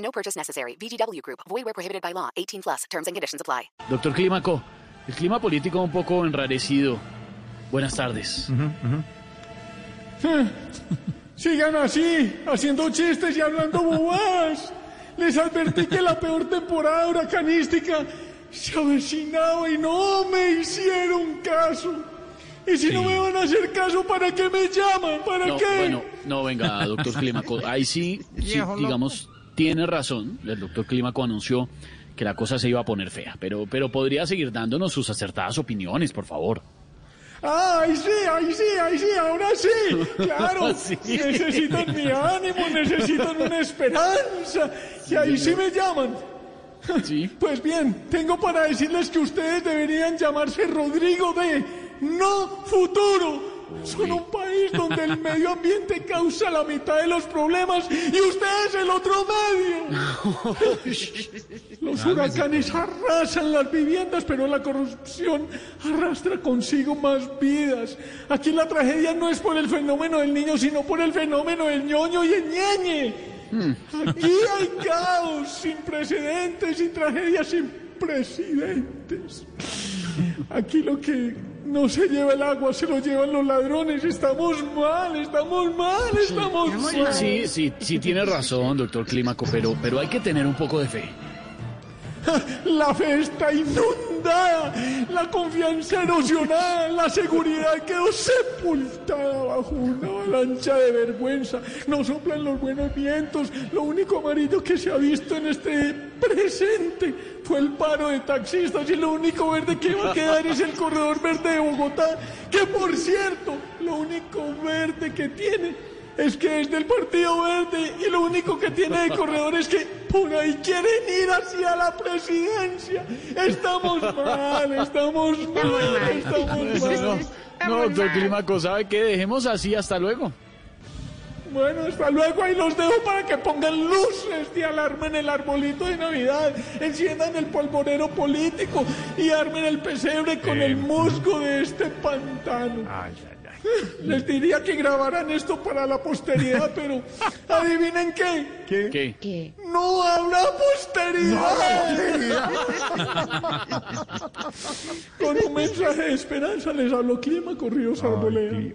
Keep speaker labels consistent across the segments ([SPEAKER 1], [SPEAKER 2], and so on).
[SPEAKER 1] No purchase necessary. VGW Group. Void where prohibited by law. 18 plus. Terms and conditions apply.
[SPEAKER 2] Doctor Clímaco, el clima político un poco enrarecido. Buenas tardes.
[SPEAKER 3] Sigan así, haciendo chistes y hablando bobadas. Les advertí que la peor temporada huracanística se avecinaba y no me hicieron caso. Y si no
[SPEAKER 2] Sí.
[SPEAKER 3] me van a hacer caso, ¿para qué me llaman? ¿Para
[SPEAKER 2] No,
[SPEAKER 3] qué?
[SPEAKER 2] bueno, no, venga, doctor Clímaco. Ahí sí, sí, digamos, tiene razón. El doctor Clímaco anunció que la cosa se iba a poner fea, pero, pero podría seguir dándonos sus acertadas opiniones, por favor.
[SPEAKER 3] Ay, sí, ay, sí, ay, sí, ahora sí. Claro,
[SPEAKER 2] Sí.
[SPEAKER 3] necesitan mi ánimo, necesitan una esperanza. Y ahí sí me llaman.
[SPEAKER 2] Sí.
[SPEAKER 3] Pues bien, tengo para decirles que ustedes deberían llamarse Rodrigo de No Futuro. Son un país donde el medio ambiente causa la mitad de los problemas y ustedes el otro medio. Los huracanes arrasan las viviendas, pero la corrupción arrastra consigo más vidas. Aquí la tragedia no es por el fenómeno del niño, sino por el fenómeno del ñoño y el ñeñe. Aquí hay caos sin precedentes y tragedias sin presidentes. Aquí lo que no se lleva el agua se lo llevan los ladrones. Estamos mal, estamos mal, estamos
[SPEAKER 2] Sí,
[SPEAKER 3] mal.
[SPEAKER 2] sí, sí, sí tiene razón, doctor Clímaco, pero, pero hay que tener un poco de fe.
[SPEAKER 3] La fe está inundada, la confianza erosionada, la seguridad quedó sepultada bajo una avalancha de vergüenza. No soplan los buenos vientos, lo único amarillo que se ha visto en este presente fue el paro de taxistas y lo único verde que va a quedar es el corredor verde de Bogotá, que por cierto, lo único verde que tiene es que es del Partido Verde y lo único que tiene de corredor es que por ahí quieren ir hacia la presidencia. Estamos mal, estamos mal, estamos mal.
[SPEAKER 2] No, doctor Clímaco, ¿sabe qué? Dejemos así, hasta luego.
[SPEAKER 3] Bueno, hasta luego, ahí los dejo para que pongan luces de alarma en el arbolito de Navidad, enciendan el polvorero político y armen el pesebre con el musgo de este pantano. Les diría que grabaran esto para la posteridad, pero adivinen qué.
[SPEAKER 2] ¿Qué?
[SPEAKER 3] No habrá posteridad. Con un mensaje de esperanza les hablo Clima Corridos Arboleda.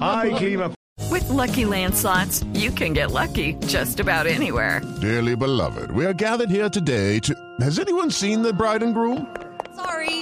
[SPEAKER 4] Ay, clima.
[SPEAKER 5] With Lucky Land slots, you can get lucky just about anywhere.
[SPEAKER 6] Dearly beloved, we are gathered here today to. Has anyone seen the bride and groom?
[SPEAKER 7] Sorry,